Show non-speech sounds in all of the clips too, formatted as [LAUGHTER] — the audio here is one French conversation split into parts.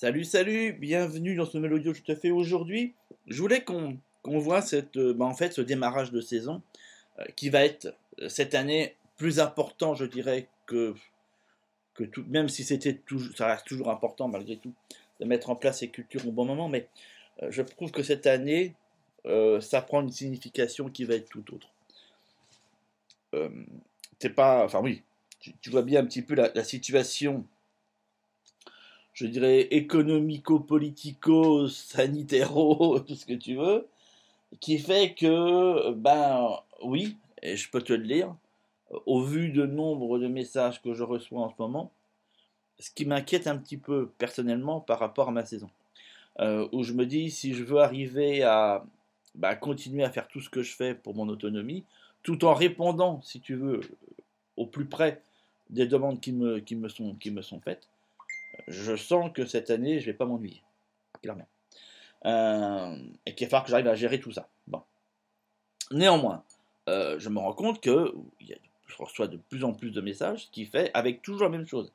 Salut, salut, bienvenue dans ce audio que je te fais aujourd'hui. Je voulais qu'on voit cette, euh, bah, en fait, ce démarrage de saison euh, qui va être euh, cette année plus important, je dirais, que, que tout, même si c'était ça reste toujours important malgré tout, de mettre en place ces cultures au bon moment, mais je trouve que cette année, ça prend une signification qui va être tout autre. c'est pas, enfin oui, tu, vois bien un petit peu la situation je dirais, économico-politico, sanitéro, [LAUGHS] tout ce que tu veux, qui fait que, ben oui, et je peux te le dire, au vu de nombre de messages que je reçois en ce moment, ce qui m'inquiète un petit peu personnellement par rapport à ma saison, euh, où je me dis, si je veux arriver à ben, continuer à faire tout ce que je fais pour mon autonomie, tout en répondant, si tu veux, au plus près des demandes qui me sont faites, je sens que cette année, je vais pas m'ennuyer, clairement. Euh, et qu'il va falloir que j'arrive à gérer tout ça. Bon. Néanmoins, euh, je me rends compte que je reçois de plus en plus de messages, ce qui fait, avec toujours la même chose,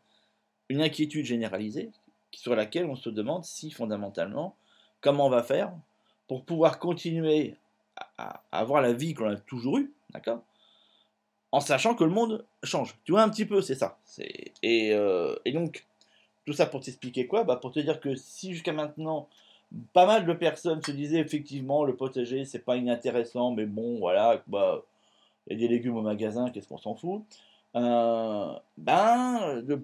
une inquiétude généralisée sur laquelle on se demande si fondamentalement, comment on va faire pour pouvoir continuer à, avoir la vie qu'on a toujours eue, d'accord En sachant que le monde change. Tu vois un petit peu, c'est ça. Euh, et donc, tout ça pour t'expliquer quoi bah Pour te dire que si jusqu'à maintenant, pas mal de personnes se disaient effectivement le potager c'est pas inintéressant, mais bon voilà, bah, il y a des légumes au magasin, qu'est-ce qu'on s'en fout? Euh, Ben, je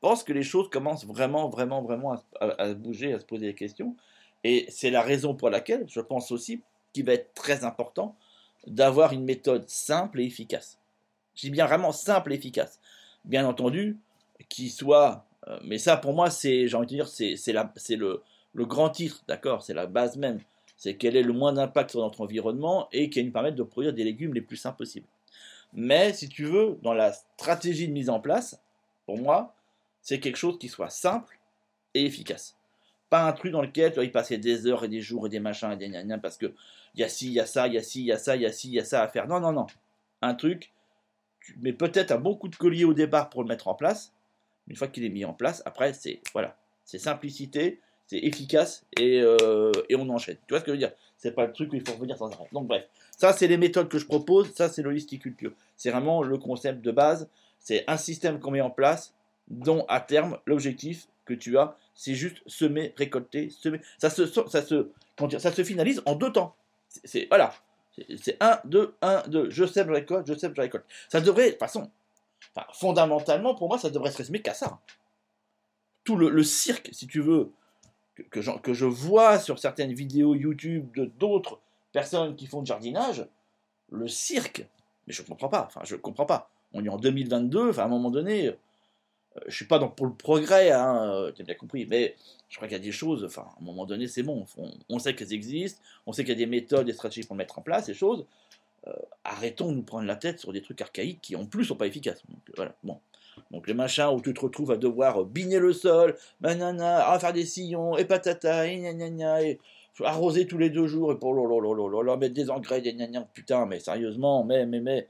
pense que les choses commencent vraiment, vraiment, vraiment à, à, bouger, à se poser des questions. Et c'est la raison pour laquelle je pense aussi qu'il va être très important d'avoir une méthode simple et efficace. Je dis bien vraiment simple et efficace. Bien entendu, qui soit euh, mais ça, pour moi, c'est, j'ai envie de dire, c'est, c'est, le, le grand titre, d'accord C'est la base même. C'est quel est le moins d'impact sur notre environnement et qui nous permettre de produire des légumes les plus simples possibles. Mais si tu veux, dans la stratégie de mise en place, pour moi, c'est quelque chose qui soit simple et efficace. Pas un truc dans lequel tu vas y passer des heures et des jours et des machins et des gna parce que il y a ci, il y a ça, il y a ci, il y a ça, il y a ci, il y a ça à faire. Non, non, non. Un truc, tu mets peut-être un bon coup de collier au départ pour le mettre en place, une fois qu'il est mis en place, après, c'est voilà, c'est simplicité, c'est efficace et, euh, et, on enchaîne. Tu vois ce que je veux dire? C'est pas le truc où il faut revenir sans arrêt. Donc bref, ça c'est les méthodes que je propose, ça c'est l'holisticulture. C'est vraiment le concept de base, c'est un système qu'on met en place dont à terme l'objectif que tu as, c'est juste semer, récolter, semer. Ça se, ça se, dire, ça se finalise en deux temps. C'est voilà, c'est 1, 2, 1, 2. Je sème, je récolte, je sème, je récolte. Ça devrait, de toute façon, fondamentalement, pour moi, ça devrait se résumer qu'à ça. Tout le, cirque, si tu veux, que, je, vois sur certaines vidéos YouTube de d'autres personnes qui font du jardinage, le cirque, mais je comprends pas, enfin, je comprends pas. On est en 2022, enfin, à un moment donné, euh, je suis pas dans, pour le progrès, hein, euh, tu as bien compris, mais je crois qu'il y a des choses, enfin, à un moment donné, c'est bon, on, on sait qu'elles existent, on sait qu'il y a des méthodes, des stratégies pour mettre en place, ces choses, euh, arrêtons de nous prendre la tête sur des trucs archaïques qui en plus sont pas efficaces. Donc, voilà, bon. Donc les machins où tu te retrouves à devoir biner le sol, manana, à faire des sillons, et patata, et gna et arroser tous les deux jours, et pour là, mettre des engrais, des gna putain, mais sérieusement, mais, mais, mais,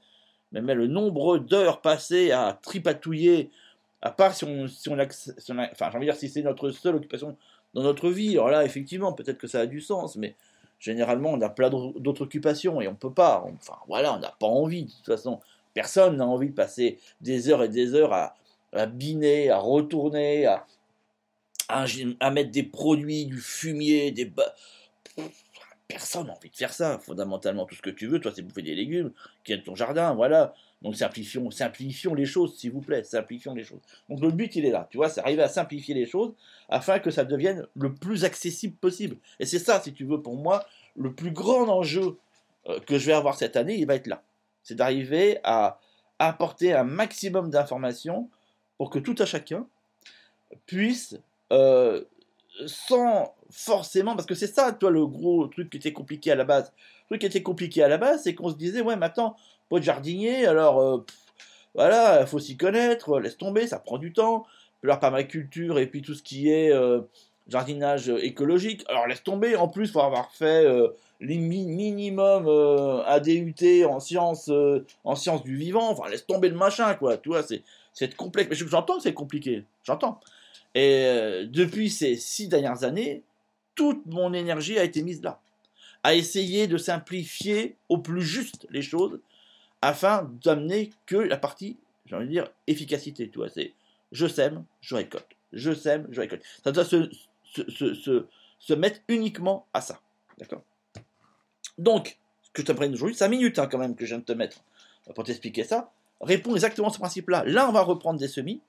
mais, mais le nombre d'heures passées à tripatouiller, à part si on, si on, enfin, j'ai envie de dire, si c'est notre seule occupation dans notre vie, alors là, effectivement, peut-être que ça a du sens, mais généralement, on a plein d'autres occupations et on peut pas. Enfin, voilà, on n'a pas envie. De toute façon, personne n'a envie de passer des heures et des heures à, biner, à retourner, à, mettre des produits, du fumier, des. Personne n'a envie de faire ça. Fondamentalement, tout ce que tu veux, toi, c'est bouffer des légumes qui est ton jardin, voilà. Donc simplifions, simplifions les choses, s'il vous plaît, simplifions les choses. Donc le but, il est là, tu vois, c'est arriver à simplifier les choses afin que ça devienne le plus accessible possible. Et c'est ça, si tu veux, pour moi, le plus grand enjeu euh, que je vais avoir cette année, il va être là. C'est d'arriver à apporter un maximum d'informations pour que tout à chacun puisse, euh, sans forcément, parce que c'est ça, toi, le gros truc qui était compliqué à la base. Le truc qui était compliqué à la base, c'est qu'on se disait, ouais, maintenant, pas de jardinier, alors euh, voilà, il faut s'y connaître, laisse tomber, ça prend du temps. Puis permaculture et puis tout ce qui est euh, jardinage écologique, alors laisse tomber, en plus, faut avoir fait euh, les minimum ADUT en sciences, en sciences du vivant, enfin laisse tomber le machin, quoi, tu vois, c'est, complexe. Mais j'entends que c'est compliqué, j'entends. Et euh, depuis ces six dernières années, toute mon énergie a été mise là, à essayer de simplifier au plus juste les choses, afin d'amener que la partie, j'ai envie de dire, efficacité. Tu vois, c'est je sème, je récolte. Je sème, je récolte. Ça doit se, se, se, mettre uniquement à ça. D'accord? Donc, ce que je t'apprends aujourd'hui, 5 minutes hein, quand même que je viens de te mettre pour t'expliquer ça, répond exactement à ce principe-là. Là, on va reprendre des semis.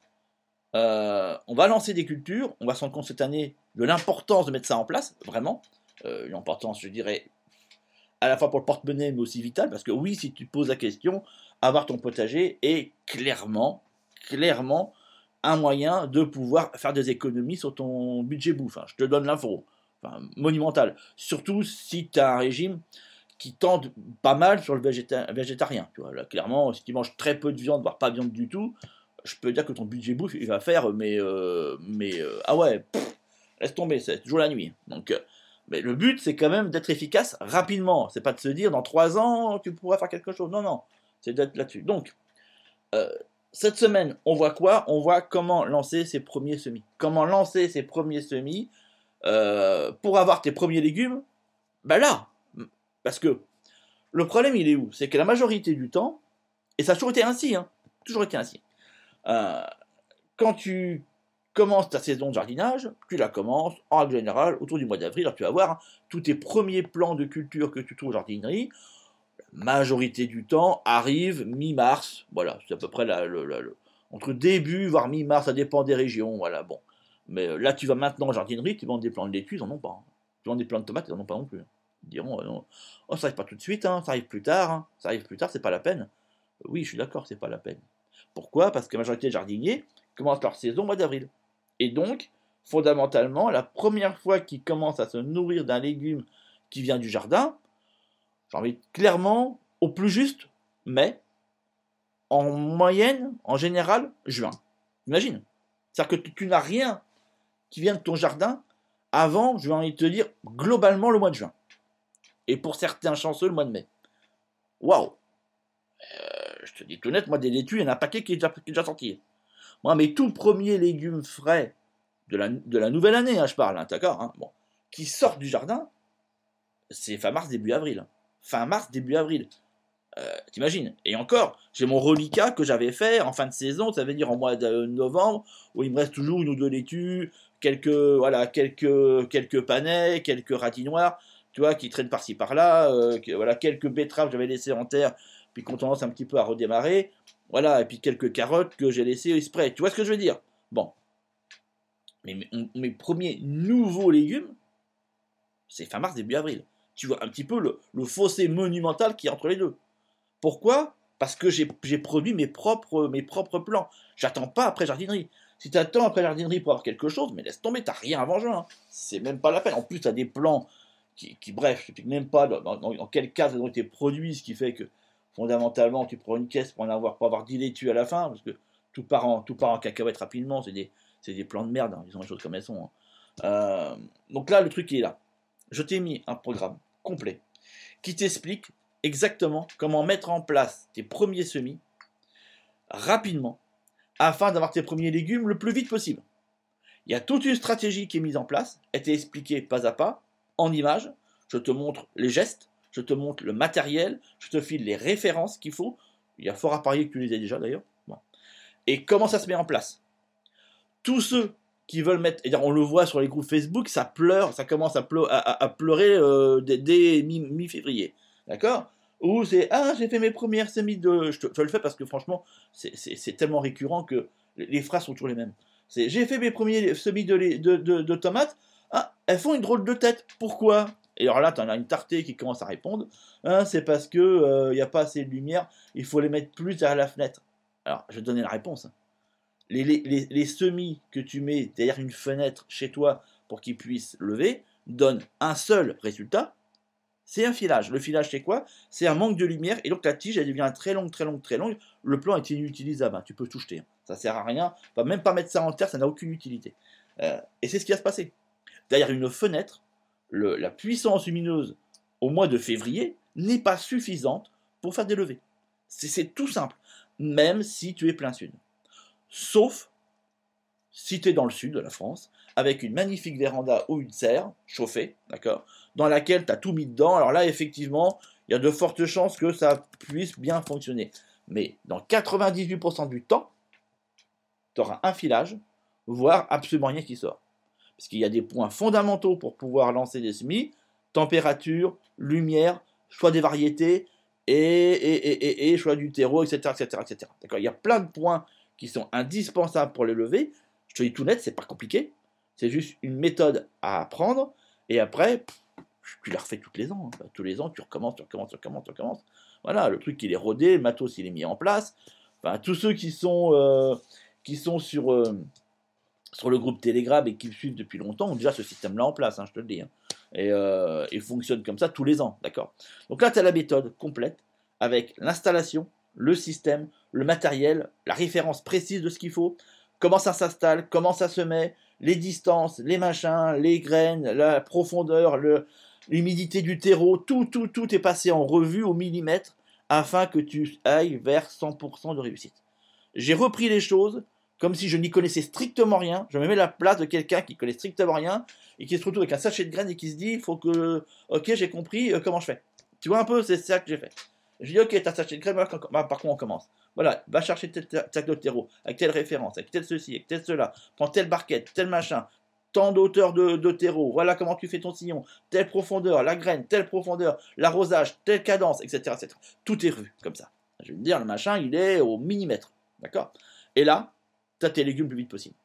Euh, on va lancer des cultures. On va se rendre compte cette année de l'importance de mettre ça en place, vraiment. Euh, l'importance, je dirais, à la fois pour le porte-monnaie, mais aussi vital, parce que oui, si tu te poses la question, avoir ton potager est clairement, clairement un moyen de pouvoir faire des économies sur ton budget bouffe. Hein. Je te donne l'info. Enfin, monumental. Surtout si tu as un régime qui tente pas mal sur le végétarien. Clairement, si tu manges très peu de viande, voire pas de viande du tout, je peux dire que ton budget bouffe, il va faire, mais, euh, mais euh, ah ouais, laisse tomber, c'est toujours la nuit. Donc, euh, mais le but, c'est quand même d'être efficace rapidement. C'est pas de se dire dans trois ans, tu pourras faire quelque chose. Non, non, c'est d'être là-dessus. Donc, cette semaine, on voit quoi? On voit comment lancer ses premiers semis. Comment lancer ses premiers semis pour avoir tes premiers légumes? Ben là, parce que le problème, il est où? C'est que la majorité du temps, et ça a toujours été ainsi, hein, toujours été ainsi, euh, quand tu commences ta saison de jardinage, tu la commences en règle générale autour du mois d'avril. Alors tu vas voir, hein, tous tes premiers plans de culture que tu trouves en jardinerie, la majorité du temps arrive mi-mars. Voilà, c'est à peu près entre début voire mi-mars, ça dépend des régions. Voilà, bon. Mais euh, là, tu vas maintenant en jardinerie, tu vends des plants de laitue, ils n'en ont pas. Hein. Tu vends des plants de tomates, ils n'en ont pas non plus. Ils diront, euh, oh, ça arrive pas tout de suite, hein, ça arrive plus tard, ça arrive plus tard, c'est pas la peine. Oui, je suis d'accord, c'est pas la peine. Pourquoi? Parce que la majorité des jardiniers commencent leur saison au mois d'avril. Et donc, fondamentalement, la première fois qu'ils commencent à se nourrir d'un légume qui vient du jardin, j'ai envie clairement, au plus juste, mai, en moyenne, en général, juin. Imagine. C'est-à-dire que tu, n'as rien qui vient de ton jardin avant, je vais envie de te dire, globalement le mois de juin. Et pour certains chanceux, le mois de mai. Waouh je te dis tout net, moi, des laitues, il y en a un paquet qui est déjà, sorti. Moi, mes tout premiers légumes frais de la, nouvelle année, hein, je parle, hein, d'accord hein, qui sortent du jardin, c'est fin mars, début avril. Fin mars, début avril. Euh, T'imagines? Et encore, j'ai mon reliquat que j'avais fait en fin de saison, ça veut dire en mois de novembre, où il me reste toujours une ou deux laitues, quelques, voilà, quelques, quelques panais, quelques ratinoirs, tu vois, qui traînent par-ci par-là, euh, voilà, quelques betteraves que j'avais laissées en terre puis qu'on tendance un petit peu à redémarrer. Voilà, et puis quelques carottes que j'ai laissées exprès. Tu vois ce que je veux dire? Bon. Mais mes, premiers nouveaux légumes, c'est fin mars, début avril. Tu vois un petit peu le, fossé monumental qui est entre les deux. Pourquoi? Parce que j'ai produit mes propres, mes propres plans. J'attends pas après jardinerie. Si tu attends après jardinerie pour avoir quelque chose, mais laisse tomber, t'as rien avant juin. C'est même pas la peine. En plus, tu as des plans qui, bref, je ne sais même pas dans, quel cas ils ont été produits, ce qui fait que fondamentalement, tu prends une caisse pour en avoir, pour avoir 10 laitues à la fin, parce que tout part en, tout part en cacahuète rapidement, c'est des, des plans de merde, hein, ils ont les choses comme elles sont. Hein. Euh, donc là, le truc est là. Je t'ai mis un programme complet qui t'explique exactement comment mettre en place tes premiers semis rapidement afin d'avoir tes premiers légumes le plus vite possible. Il y a toute une stratégie qui est mise en place, elle t'est expliquée pas à pas, en images. Je te montre les gestes, je te montre le matériel, je te file les références qu'il faut. Il y a fort à parier que tu les aies déjà d'ailleurs. Et comment ça se met en place? Tous ceux qui veulent mettre, et on le voit sur les groupes Facebook, ça pleure, ça commence à, pleurer euh, dès, mi-février. D'accord? Ou c'est Ah, j'ai fait mes premières semis de. Je, le fais parce que franchement, c'est tellement récurrent que les phrases sont toujours les mêmes. C'est J'ai fait mes premiers semis de, de tomates. Ah, elles font une drôle de tête. Pourquoi? Et alors là, tu en as une tartée qui commence à répondre. Hein, c'est parce que il euh, n'y a pas assez de lumière, il faut les mettre plus derrière la fenêtre. Alors, je vais te donner la réponse. Les, semis que tu mets derrière une fenêtre chez toi pour qu'ils puissent lever donnent un seul résultat, c'est un filage. Le filage, c'est quoi? C'est un manque de lumière, et donc la tige, elle devient très longue, très longue, très longue. Le plan est inutilisable, hein. tu peux tout jeter. Hein. Ça sert à rien, va même pas mettre ça en terre, ça n'a aucune utilité. Euh, et c'est ce qui va se passer. Derrière une fenêtre, la puissance lumineuse au mois de février n'est pas suffisante pour faire des levées. C'est tout simple, même si tu es plein sud. Sauf si tu es dans le sud de la France, avec une magnifique véranda ou une serre chauffée, d'accord, dans laquelle tu as tout mis dedans, alors là, effectivement, il y a de fortes chances que ça puisse bien fonctionner. Mais dans 98% du temps, tu auras un filage, voire absolument rien qui sort. Parce qu'il y a des points fondamentaux pour pouvoir lancer des semis, température, lumière, choix des variétés, et, choix du terreau, etc. etc., etc. D'accord Il y a plein de points qui sont indispensables pour les lever. Je te dis tout net, c'est pas compliqué. C'est juste une méthode à apprendre. Et après, tu la refais tous les ans. Hein. Tous les ans, tu recommences, tu recommences, tu recommences, tu recommences. Voilà, le truc il est rodé, le matos il est mis en place. Tous ceux qui sont, euh, qui sont sur, euh, sur le groupe Telegram et qui me suivent depuis longtemps ont déjà ce système-là en place, hein, je te le dis. Hein. Et euh, il fonctionne comme ça tous les ans, d'accord Donc là, tu as la méthode complète avec l'installation, le système, le matériel, la référence précise de ce qu'il faut, comment ça s'installe, comment ça se met, les distances, les machins, les graines, la profondeur, l'humidité du terreau, tout, tout, tout est passé en revue au millimètre afin que tu ailles vers 100% de réussite. J'ai repris les choses comme si je n'y connaissais strictement rien. Je me mets à la place de quelqu'un qui connaît strictement rien et qui se retrouve avec un sachet de graines et qui se dit il faut que, ok, j'ai compris, euh, comment je fais? Tu vois un peu, c'est ça que j'ai fait. Je dis ok, t'as sachet de graines, bah, par contre on commence? Voilà, va chercher tel sac de terreau, avec telle référence, avec tel ceci, avec tel cela, prends telle barquette, tel machin, tant d'auteur de, terreau, voilà comment tu fais ton sillon, telle profondeur, la graine, telle profondeur, l'arrosage, telle cadence, etc., etc. Tout est revu, comme ça. Je veux dire, le machin, il est au millimètre. D'accord? Et là, tu as tes légumes le plus vite possible.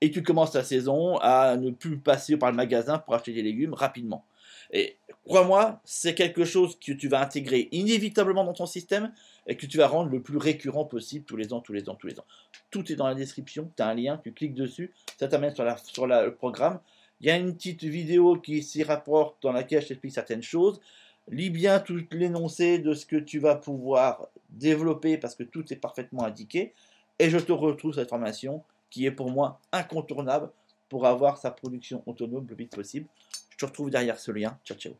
Et tu commences ta saison à ne plus passer par le magasin pour acheter des légumes rapidement. Et crois-moi, c'est quelque chose que tu vas intégrer inévitablement dans ton système et que tu vas rendre le plus récurrent possible tous les ans, tous les ans, tous les ans. Tout est dans la description, tu as un lien, tu cliques dessus, ça t'amène sur, la, sur le programme. Il y a une petite vidéo qui s'y rapporte dans laquelle je t'explique certaines choses. Lis bien tout l'énoncé de ce que tu vas pouvoir développer parce que tout est parfaitement indiqué. Et je te retrouve cette formation qui est pour moi incontournable pour avoir sa production autonome le plus vite possible. Je te retrouve derrière ce lien. Ciao, ciao.